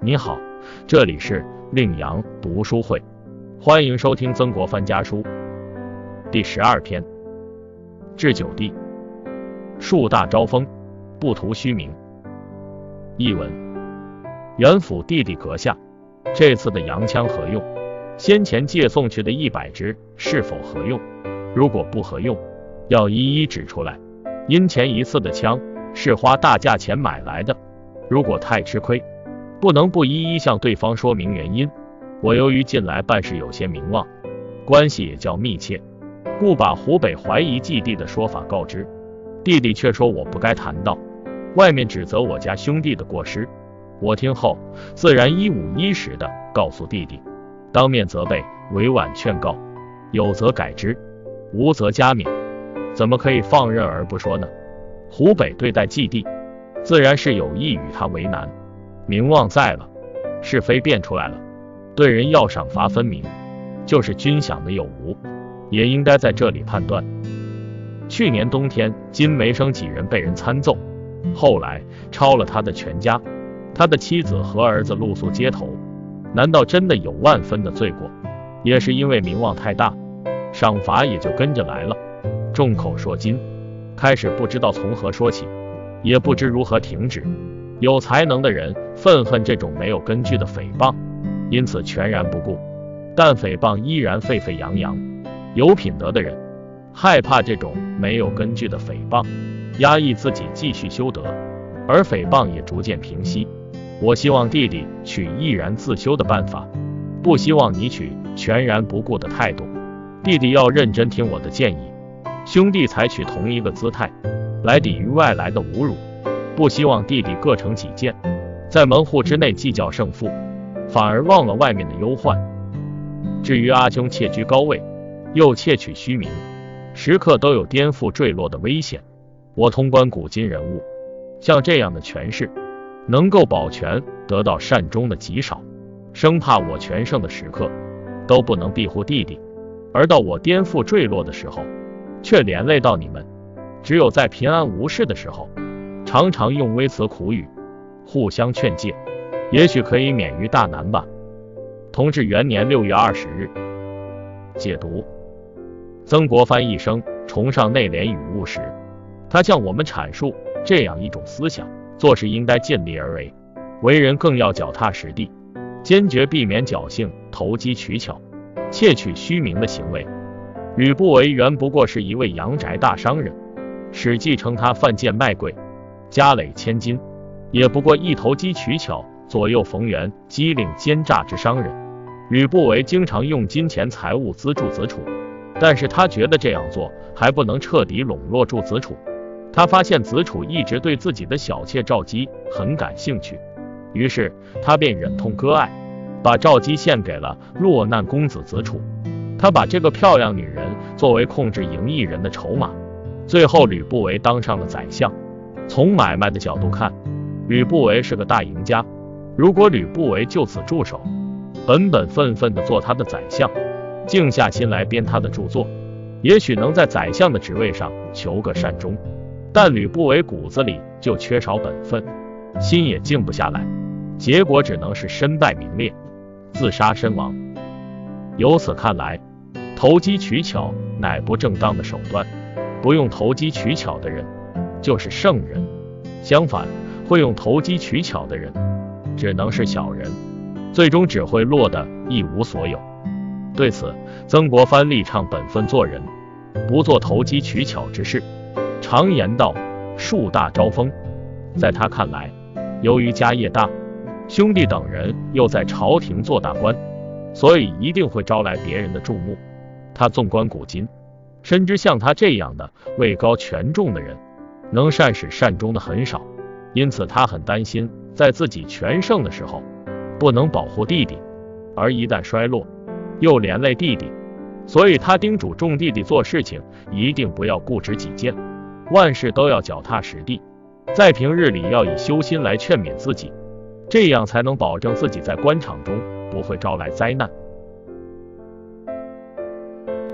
你好，这里是令阳读书会，欢迎收听曾国藩家书第十二篇。至九地，树大招风，不图虚名。译文：元府弟弟阁下，这次的洋枪何用？先前借送去的一百支是否合用？如果不合用，要一一指出来。因前一次的枪是花大价钱买来的，如果太吃亏。不能不一一向对方说明原因。我由于近来办事有些名望，关系也较密切，故把湖北怀疑继弟的说法告知弟弟，却说我不该谈到，外面指责我家兄弟的过失。我听后自然一五一十的告诉弟弟，当面责备，委婉劝告，有则改之，无则加勉，怎么可以放任而不说呢？湖北对待继弟，自然是有意与他为难。名望在了，是非变出来了，对人要赏罚分明，就是军饷的有无，也应该在这里判断。去年冬天，金梅生几人被人参奏，后来抄了他的全家，他的妻子和儿子露宿街头，难道真的有万分的罪过？也是因为名望太大，赏罚也就跟着来了。众口铄金，开始不知道从何说起，也不知如何停止。有才能的人愤恨这种没有根据的诽谤，因此全然不顾，但诽谤依然沸沸扬扬。有品德的人害怕这种没有根据的诽谤，压抑自己继续修德，而诽谤也逐渐平息。我希望弟弟取毅然自修的办法，不希望你取全然不顾的态度。弟弟要认真听我的建议，兄弟采取同一个姿态来抵御外来的侮辱。不希望弟弟各成己见，在门户之内计较胜负，反而忘了外面的忧患。至于阿兄窃居高位，又窃取虚名，时刻都有颠覆坠落的危险。我通关古今人物，像这样的权势，能够保全得到善终的极少，生怕我全盛的时刻都不能庇护弟弟，而到我颠覆坠落的时候，却连累到你们。只有在平安无事的时候。常常用微词苦语，互相劝诫，也许可以免于大难吧。同治元年六月二十日，解读：曾国藩一生崇尚内敛与务实，他向我们阐述这样一种思想：做事应该尽力而为，为人更要脚踏实地，坚决避免侥幸、投机取巧、窃取虚名的行为。吕不韦原不过是一位阳宅大商人，《史记》称他犯贱卖贵。家累千金，也不过一投机取巧、左右逢源、机灵奸诈之商人。吕不韦经常用金钱财物资助子楚，但是他觉得这样做还不能彻底笼络住子楚。他发现子楚一直对自己的小妾赵姬很感兴趣，于是他便忍痛割爱，把赵姬献给了落难公子子楚。他把这个漂亮女人作为控制赢异人的筹码。最后，吕不韦当上了宰相。从买卖的角度看，吕不韦是个大赢家。如果吕不韦就此驻守，本本分分的做他的宰相，静下心来编他的著作，也许能在宰相的职位上求个善终。但吕不韦骨子里就缺少本分，心也静不下来，结果只能是身败名裂，自杀身亡。由此看来，投机取巧乃不正当的手段，不用投机取巧的人。就是圣人，相反，会用投机取巧的人，只能是小人，最终只会落得一无所有。对此，曾国藩力倡本分做人，不做投机取巧之事。常言道，树大招风。在他看来，由于家业大，兄弟等人又在朝廷做大官，所以一定会招来别人的注目。他纵观古今，深知像他这样的位高权重的人。能善始善终的很少，因此他很担心，在自己全盛的时候，不能保护弟弟，而一旦衰落，又连累弟弟，所以他叮嘱众弟弟做事情一定不要固执己见，万事都要脚踏实地，在平日里要以修心来劝勉自己，这样才能保证自己在官场中不会招来灾难。